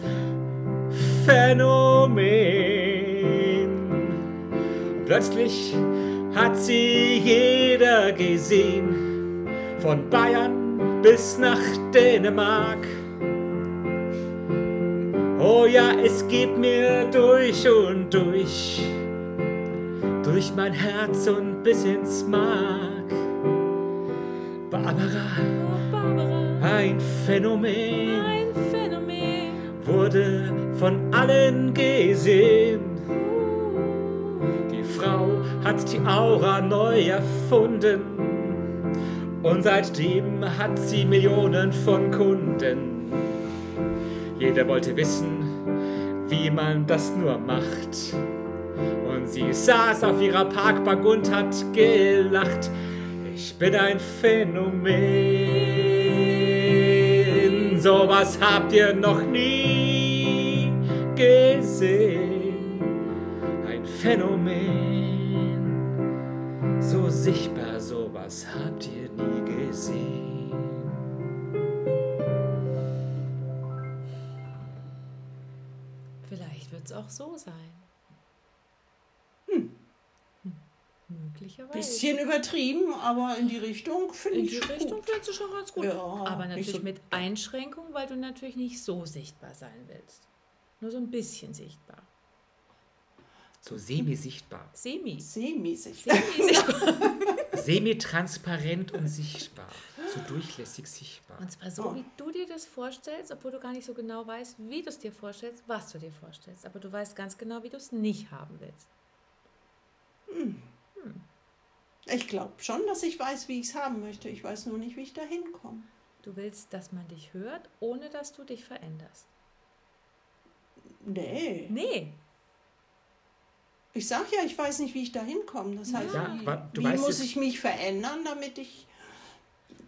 Phänomen. Plötzlich hat sie jeder gesehen, von Bayern bis nach Dänemark. Oh ja, es geht mir durch und durch, durch mein Herz und bis ins Mark. Barbara, oh, Barbara. ein Phänomen, ein Phänomen, wurde von allen gesehen. Die Frau hat die Aura neu erfunden und seitdem hat sie Millionen von Kunden. Jeder wollte wissen, wie man das nur macht. Und sie saß auf ihrer Parkbank und hat gelacht. Ich bin ein Phänomen. Sowas habt ihr noch nie gesehen. Ein Phänomen. So sichtbar, sowas habt ihr nie gesehen. Es auch so sein. Hm. hm. Möglicherweise. Bisschen übertrieben, aber in die Richtung finde ich. In die Richtung findest du schon ganz gut. Ja, aber natürlich so mit Einschränkung, weil du natürlich nicht so sichtbar sein willst. Nur so ein bisschen sichtbar. So semi-sichtbar. Semi. Semi-sichtbar. Semi-sichtbar. Semi-transparent und sichtbar. So durchlässig sichtbar. Und zwar so, oh. wie du dir das vorstellst, obwohl du gar nicht so genau weißt, wie du es dir vorstellst, was du dir vorstellst. Aber du weißt ganz genau, wie du es nicht haben willst. Hm. Hm. Ich glaube schon, dass ich weiß, wie ich es haben möchte. Ich weiß nur nicht, wie ich da hinkomme. Du willst, dass man dich hört, ohne dass du dich veränderst. Nee. Nee. Ich sage ja, ich weiß nicht, wie ich da hinkomme. Das heißt, ja, wie, wie muss ich mich verändern, damit ich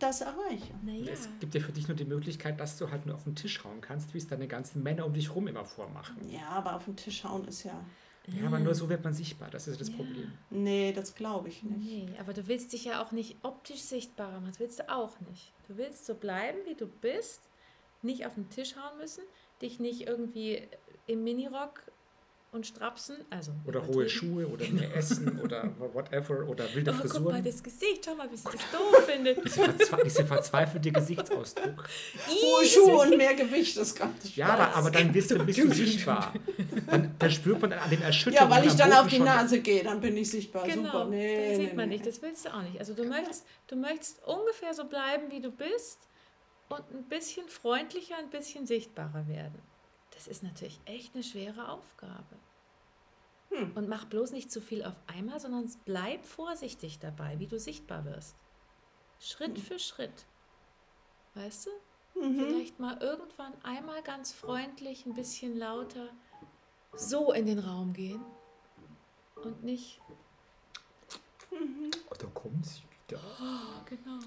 das erreiche. Naja. Es gibt ja für dich nur die Möglichkeit, dass du halt nur auf den Tisch hauen kannst, wie es deine ganzen Männer um dich rum immer vormachen. Ja, aber auf den Tisch hauen ist ja. Ja, aber nur so wird man sichtbar, das ist das ja. Problem. Nee, das glaube ich nicht. Nee, aber du willst dich ja auch nicht optisch sichtbarer machen, das willst du auch nicht. Du willst so bleiben, wie du bist, nicht auf den Tisch hauen müssen, dich nicht irgendwie im Minirock und Strapsen, also oder hohe Schuhe oder mehr genau. Essen oder whatever oder wilde oh, Frisuren. Guck mal das Gesicht, schau mal, wie sie das doof findet. Diese, verzwe diese verzweifelte Gesichtsausdruck. hohe Schuhe und mehr Gewicht, das kann nicht Ja, aber, aber dann bist du, bist du sichtbar. Dann, dann spürt man an den Erschütterungen. Ja, weil ich dann auf die Nase gehe, dann bin ich sichtbar. Genau, Super. Nee, dann sieht man nee. nicht, das willst du auch nicht. Also du möchtest, du möchtest ungefähr so bleiben, wie du bist und ein bisschen freundlicher, ein bisschen sichtbarer werden. Das ist natürlich echt eine schwere Aufgabe. Hm. Und mach bloß nicht zu viel auf einmal, sondern bleib vorsichtig dabei, wie du sichtbar wirst. Schritt hm. für Schritt. Weißt du? Mhm. Vielleicht mal irgendwann einmal ganz freundlich, ein bisschen lauter so in den Raum gehen und nicht. Mhm. Oh, da kommt sie wieder. Oh, genau.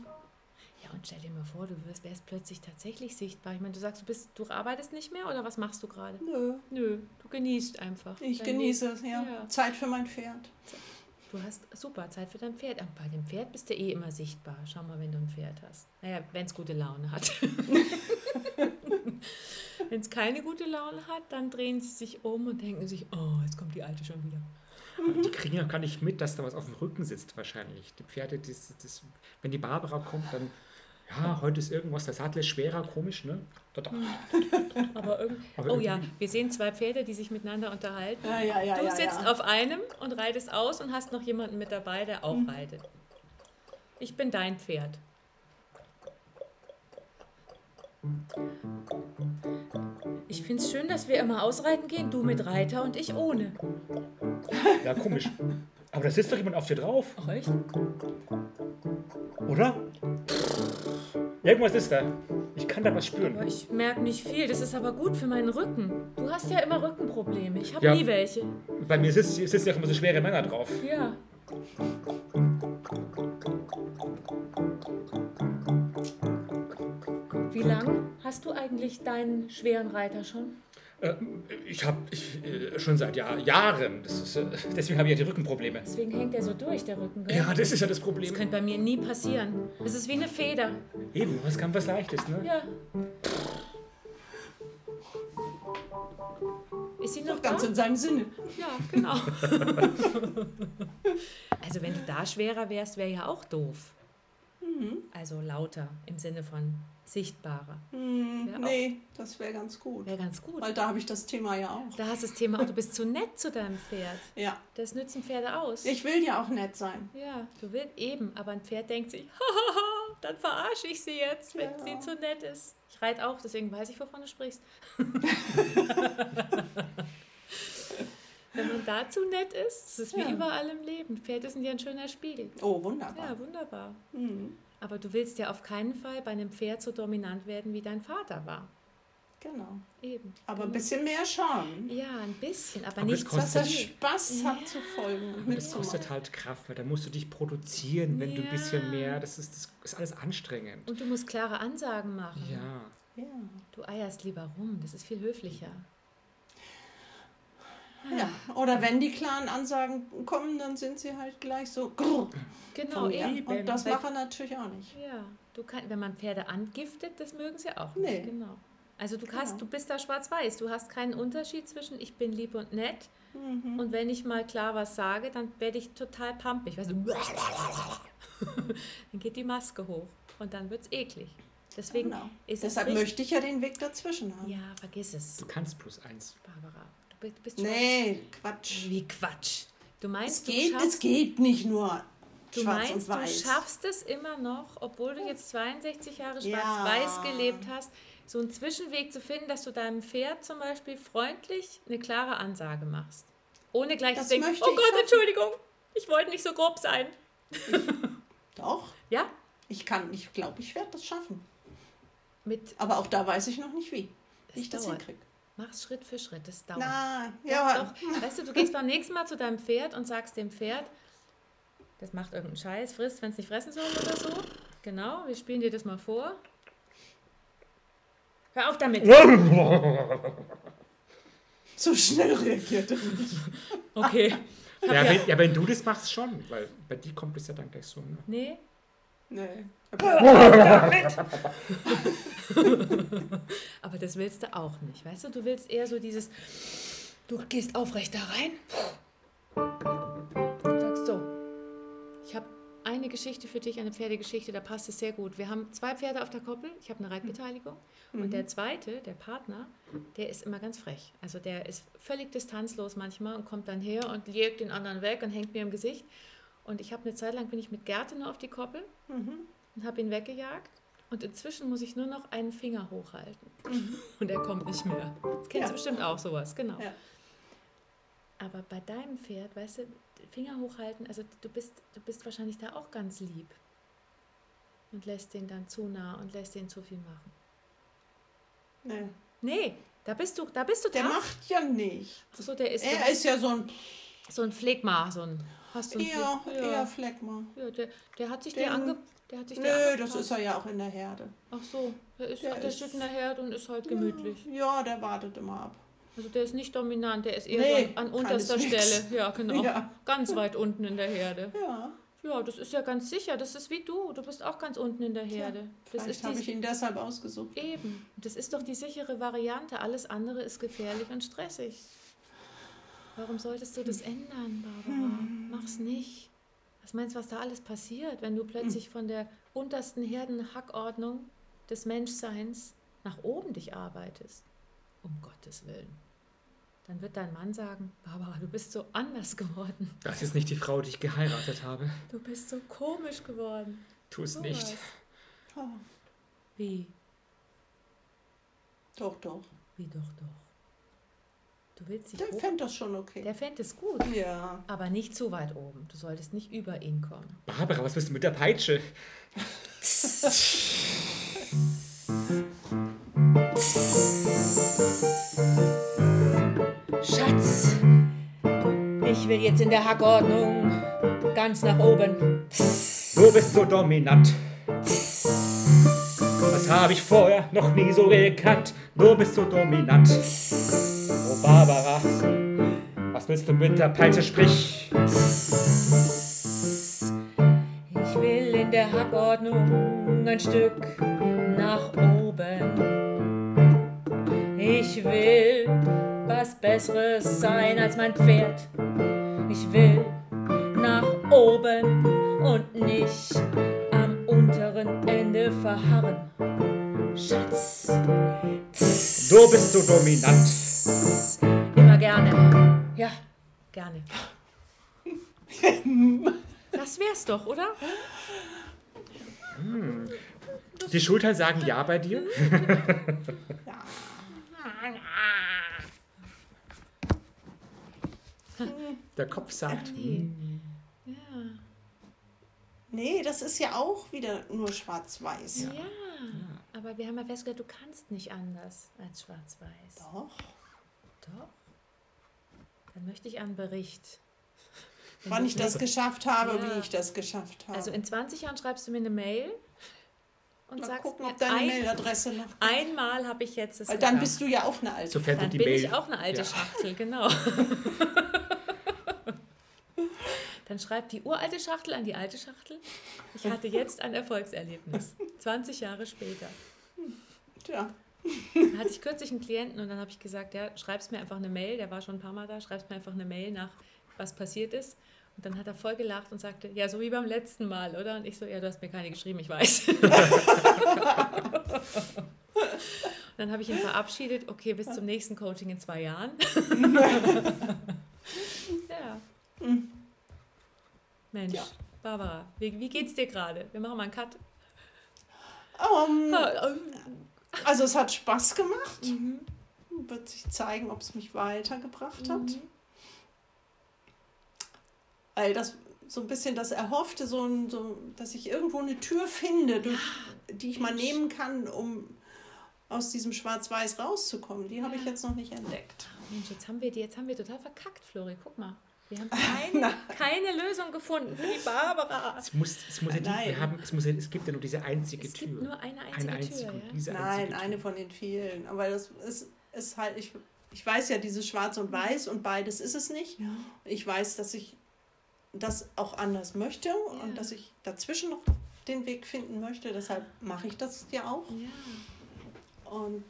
Und stell dir mal vor, du wirst, wärst plötzlich tatsächlich sichtbar. Ich meine, du sagst, du bist, du arbeitest nicht mehr oder was machst du gerade? Nö. Nö, du genießt einfach. Ich genieße es, ja. ja. Zeit für mein Pferd. Du hast super Zeit für dein Pferd. Aber bei dem Pferd bist du eh immer sichtbar. Schau mal, wenn du ein Pferd hast. Naja, wenn es gute Laune hat. wenn es keine gute Laune hat, dann drehen sie sich um und denken sich, oh, jetzt kommt die Alte schon wieder. Aber die kriegen ja gar nicht mit, dass da was auf dem Rücken sitzt wahrscheinlich. Die Pferde, das, das, wenn die Barbara kommt, dann ja, heute ist irgendwas, der Sattel ist schwerer, komisch, ne? Aber, irgend Aber oh ja, wir sehen zwei Pferde, die sich miteinander unterhalten. Ja, ja, ja, du sitzt auf einem und reitest aus und hast noch jemanden mit dabei, der auch mhm. reitet. Ich bin dein Pferd. Ich finde es schön, dass wir immer ausreiten gehen, du mit Reiter und ich ohne. Ja, komisch. Aber da sitzt doch jemand auf dir drauf. Ach, echt? Oder? Irgendwas ist da. Ich kann da was spüren. Aber ich merke nicht viel. Das ist aber gut für meinen Rücken. Du hast ja immer Rückenprobleme. Ich habe ja, nie welche. Bei mir sitzen, sitzen ja immer so schwere Männer drauf. Ja. Wie lange hast du eigentlich deinen schweren Reiter schon? Äh, ich habe äh, schon seit Jahr, Jahren, ist, äh, deswegen habe ich ja die Rückenprobleme. Deswegen hängt er so durch, der Rücken. Gell? Ja, das ist ja das Problem. Das könnte bei mir nie passieren. Es ist wie eine Feder. Eben, was kann was Leichtes, ne? Ja. Ist sie noch ganz da? in seinem Sinne. Ja, genau. also wenn du da schwerer wärst, wäre ja auch doof. Mhm. Also lauter im Sinne von sichtbarer. Hm, nee, das wäre ganz gut. Wäre ganz gut. Weil da habe ich das Thema ja auch. Da hast du das Thema auch, du bist zu nett zu deinem Pferd. Ja. Das nützen Pferde aus. Ich will ja auch nett sein. Ja, du willst eben, aber ein Pferd denkt sich, dann verarsche ich sie jetzt, wenn ja. sie zu nett ist. Ich reite auch, deswegen weiß ich, wovon du sprichst. Wenn man da zu nett ist, das ist wie ja. überall im Leben. Pferde sind ja ein schöner Spiegel. Oh, wunderbar. Ja, wunderbar. Mhm. Aber du willst ja auf keinen Fall bei einem Pferd so dominant werden, wie dein Vater war. Genau. Eben. Aber genau. ein bisschen mehr Charme. Ja, ein bisschen, aber, aber nicht was der Spaß ja. hat zu folgen. Aber das kostet halt Kraft, weil da musst du dich produzieren, wenn ja. du ein bisschen mehr, das ist, das ist alles anstrengend. Und du musst klare Ansagen machen. Ja. ja. Du eierst lieber rum, das ist viel höflicher. Ja, oder wenn die klaren Ansagen kommen, dann sind sie halt gleich so. Genau, eben. Und das macht er natürlich auch nicht. Ja, du kannst, wenn man Pferde angiftet, das mögen sie auch nicht. Nee. Genau. Also du, hast, genau. du bist da schwarz-weiß. Du hast keinen Unterschied zwischen ich bin lieb und nett mhm. und wenn ich mal klar was sage, dann werde ich total pumpig. Weißt du, dann geht die Maske hoch und dann wird es eklig. Deswegen genau. ist Deshalb möchte ich ja den Weg dazwischen haben. Ja, vergiss es. Du kannst plus eins. Barbara. Bist nee, Quatsch. Wie Quatsch? Du meinst, es geht, es geht nicht nur du schwarz meinst, und weiß. Du schaffst es immer noch, obwohl du jetzt 62 Jahre schwarz-weiß ja. gelebt hast, so einen Zwischenweg zu finden, dass du deinem Pferd zum Beispiel freundlich eine klare Ansage machst. Ohne gleich das zu denken, oh Gott, Entschuldigung, ich wollte nicht so grob sein. Ich, doch. Ja? Ich kann, ich glaube, ich werde das schaffen. Mit Aber auch da weiß ich noch nicht wie. Wie ich das hinkriege. Mach's Schritt für Schritt, das dauert. Na, ja. Doch, weißt du, du gehst beim nächsten Mal zu deinem Pferd und sagst dem Pferd, das macht irgendeinen Scheiß, frisst, wenn es nicht fressen soll oder so. Genau, wir spielen dir das mal vor. Hör auf damit! so schnell reagiert er nicht. Okay. Ja, ja, wenn, ja, wenn, du das machst, schon, weil bei dir kommt es ja dann gleich so. Ne? Nee. Nee. Aber das willst du auch nicht, weißt du? Du willst eher so dieses, du gehst aufrecht da rein und sagst so, ich habe eine Geschichte für dich, eine Pferdegeschichte, da passt es sehr gut. Wir haben zwei Pferde auf der Koppel, ich habe eine Reitbeteiligung mhm. und der zweite, der Partner, der ist immer ganz frech. Also der ist völlig distanzlos manchmal und kommt dann her und legt den anderen weg und hängt mir im Gesicht. Und ich habe eine Zeit lang bin ich mit Gerte nur auf die Koppel mhm. und habe ihn weggejagt. Und inzwischen muss ich nur noch einen Finger hochhalten. Mhm. Und er kommt nicht mehr. Das kennst ja. du bestimmt auch sowas, genau. Ja. Aber bei deinem Pferd, weißt du, Finger hochhalten, also du bist, du bist wahrscheinlich da auch ganz lieb. Und lässt den dann zu nah und lässt den zu viel machen. Nee. Nee, da bist du, da bist du Der tough. macht ja nicht. Achso, der ist. Er ist ja so ein. So ein Phlegma, so ein. Hast du eher, ja. eher Phlegma. Ja, der, der hat sich Den, dir ange, der hat sich Nö, das ist er ja auch in der Herde. Ach so, der, ist, der, ach, der ist, steht in der Herde und ist halt gemütlich. Ja, der wartet immer ab. Also der ist nicht dominant, der ist eher nee, so an, unterster Stelle. Ja, genau. Ja. Ganz weit unten in der Herde. Ja. Ja, das ist ja ganz sicher. Das ist wie du. Du bist auch ganz unten in der Herde. Ja, das ist habe ich ihn deshalb ausgesucht. Eben. Das ist doch die sichere Variante. Alles andere ist gefährlich und stressig. Warum solltest du das ändern, Barbara? Hm. Mach's nicht. Was meinst du, was da alles passiert, wenn du plötzlich hm. von der untersten Herdenhackordnung des Menschseins nach oben dich arbeitest? Um Gottes Willen dann wird dein Mann sagen, Barbara, du bist so anders geworden. Das ist nicht die Frau, die ich geheiratet habe. Du bist so komisch geworden. Tu es nicht. Oh. Wie? Doch, doch. Wie doch, doch? Du willst dich Der fände das schon okay. Der fände es gut. Ja. Aber nicht zu weit oben. Du solltest nicht über ihn kommen. Barbara, was bist du mit der Peitsche? Schatz, ich will jetzt in der Hackordnung ganz nach oben. Du bist so dominant. Das habe ich vorher noch nie so gekannt. Du bist so dominant. Oh Barbara, was willst du mit der Peitsche sprich? Ich will in der Hackordnung ein Stück nach oben. Ich will was Besseres sein als mein Pferd. Ich will nach oben und nicht am unteren Ende verharren. Schatz. Du bist so dominant. Immer gerne. Ja, gerne. Das wär's doch, oder? Hm. Die Schultern sagen ja bei dir? ja. Der Kopf sagt. nee. Hm. Ja. Nee, das ist ja auch wieder nur schwarz-weiß. Ja. ja. aber wir haben ja festgestellt, du kannst nicht anders als schwarz-weiß. Doch. Doch. Dann möchte ich einen Bericht. Wann ich das geschafft habe, ja. wie ich das geschafft habe. Also in 20 Jahren schreibst du mir eine Mail und Mal sagst gucken, ob deine ein, Mailadresse noch. Einmal habe ich jetzt das. Weil dann bist du ja auch eine alte. Sofern dann die bin Mail. ich auch eine alte ja. Schachtel, genau. Dann schreibt die uralte Schachtel an die alte Schachtel. Ich hatte jetzt ein Erfolgserlebnis. 20 Jahre später. Tja. Da hatte ich kürzlich einen Klienten und dann habe ich gesagt, ja, schreibst mir einfach eine Mail, der war schon ein paar Mal da, schreibst mir einfach eine Mail nach, was passiert ist. Und dann hat er voll gelacht und sagte, ja, so wie beim letzten Mal, oder? Und ich so, ja, du hast mir keine geschrieben, ich weiß. dann habe ich ihn verabschiedet, okay, bis zum nächsten Coaching in zwei Jahren. ja. Mhm. Mensch, ja. Barbara, wie, wie geht's dir gerade? Wir machen mal einen Cut. Um, ähm, also es hat Spaß gemacht. Mhm. Wird sich zeigen, ob es mich weitergebracht mhm. hat. Weil das so ein bisschen das Erhoffte, so, so dass ich irgendwo eine Tür finde, durch, die ich mal nehmen kann, um aus diesem Schwarz-Weiß rauszukommen. Die habe ich jetzt noch nicht entdeckt. Mensch, jetzt haben wir die, jetzt haben wir total verkackt, Flori. Guck mal. Wir haben keine, keine Lösung gefunden für die Barbara. Es, muss, es, muss ja die, wir haben, es, muss ja, es gibt ja nur diese einzige es Tür. Es gibt nur eine einzige, eine einzige Tür. Ja? Nein, einzige eine Tür. von den vielen. Aber das ist, ist halt, ich, ich weiß ja dieses Schwarz und Weiß und beides ist es nicht. Ja. Ich weiß, dass ich das auch anders möchte ja. und dass ich dazwischen noch den Weg finden möchte. Deshalb mache ich das ja auch. Ja. Und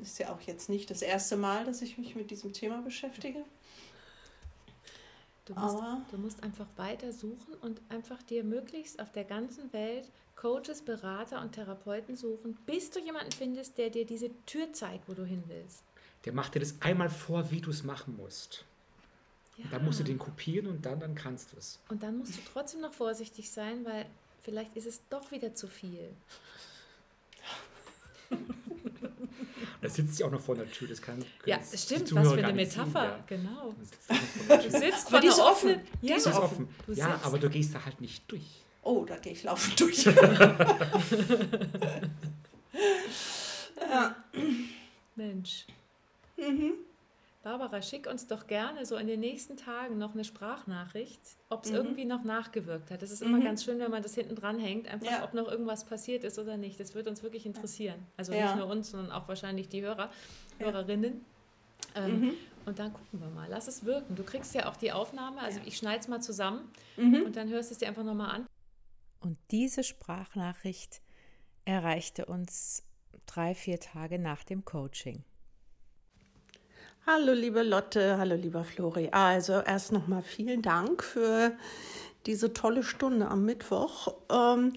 ist ja auch jetzt nicht das erste Mal, dass ich mich mit diesem Thema beschäftige. Du musst, du musst einfach weiter suchen und einfach dir möglichst auf der ganzen Welt Coaches, Berater und Therapeuten suchen, bis du jemanden findest, der dir diese Tür zeigt, wo du hin willst. Der macht dir das einmal vor, wie du es machen musst. Ja. dann musst du den kopieren und dann, dann kannst du es. Und dann musst du trotzdem noch vorsichtig sein, weil vielleicht ist es doch wieder zu viel. Da sitzt sie auch noch vor der Tür. Das kann, ja, das stimmt. Was für eine Metapher. Sehen, ja. Genau. Du sitzt vor der offen. offen. Ja, die ist offen. ja aber du gehst da halt nicht durch. Oh, da gehe ich laufend durch. ja. Mensch. Mhm. Barbara, schick uns doch gerne so in den nächsten Tagen noch eine Sprachnachricht, ob es mhm. irgendwie noch nachgewirkt hat. Das ist immer mhm. ganz schön, wenn man das hinten dran hängt, einfach ja. ob noch irgendwas passiert ist oder nicht. Das würde uns wirklich interessieren. Also ja. nicht nur uns, sondern auch wahrscheinlich die Hörer, ja. Hörerinnen. Ähm, mhm. Und dann gucken wir mal. Lass es wirken. Du kriegst ja auch die Aufnahme. Also ich schneide es mal zusammen mhm. und dann hörst du es dir einfach nochmal an. Und diese Sprachnachricht erreichte uns drei, vier Tage nach dem Coaching. Hallo liebe Lotte, hallo lieber Flori. Also erst nochmal vielen Dank für diese tolle Stunde am Mittwoch. Ähm,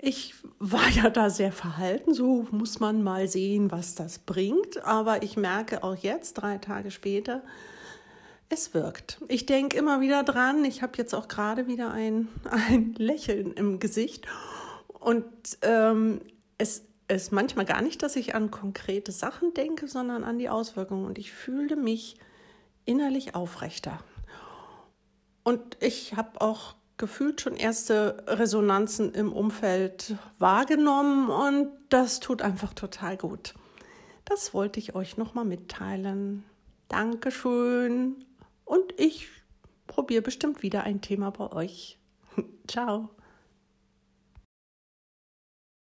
ich war ja da sehr verhalten, so muss man mal sehen, was das bringt. Aber ich merke auch jetzt, drei Tage später, es wirkt. Ich denke immer wieder dran. Ich habe jetzt auch gerade wieder ein, ein Lächeln im Gesicht. Und ähm, es ist manchmal gar nicht, dass ich an konkrete Sachen denke, sondern an die Auswirkungen. Und ich fühle mich innerlich aufrechter. Und ich habe auch gefühlt schon erste Resonanzen im Umfeld wahrgenommen und das tut einfach total gut. Das wollte ich euch nochmal mitteilen. Dankeschön und ich probiere bestimmt wieder ein Thema bei euch. Ciao.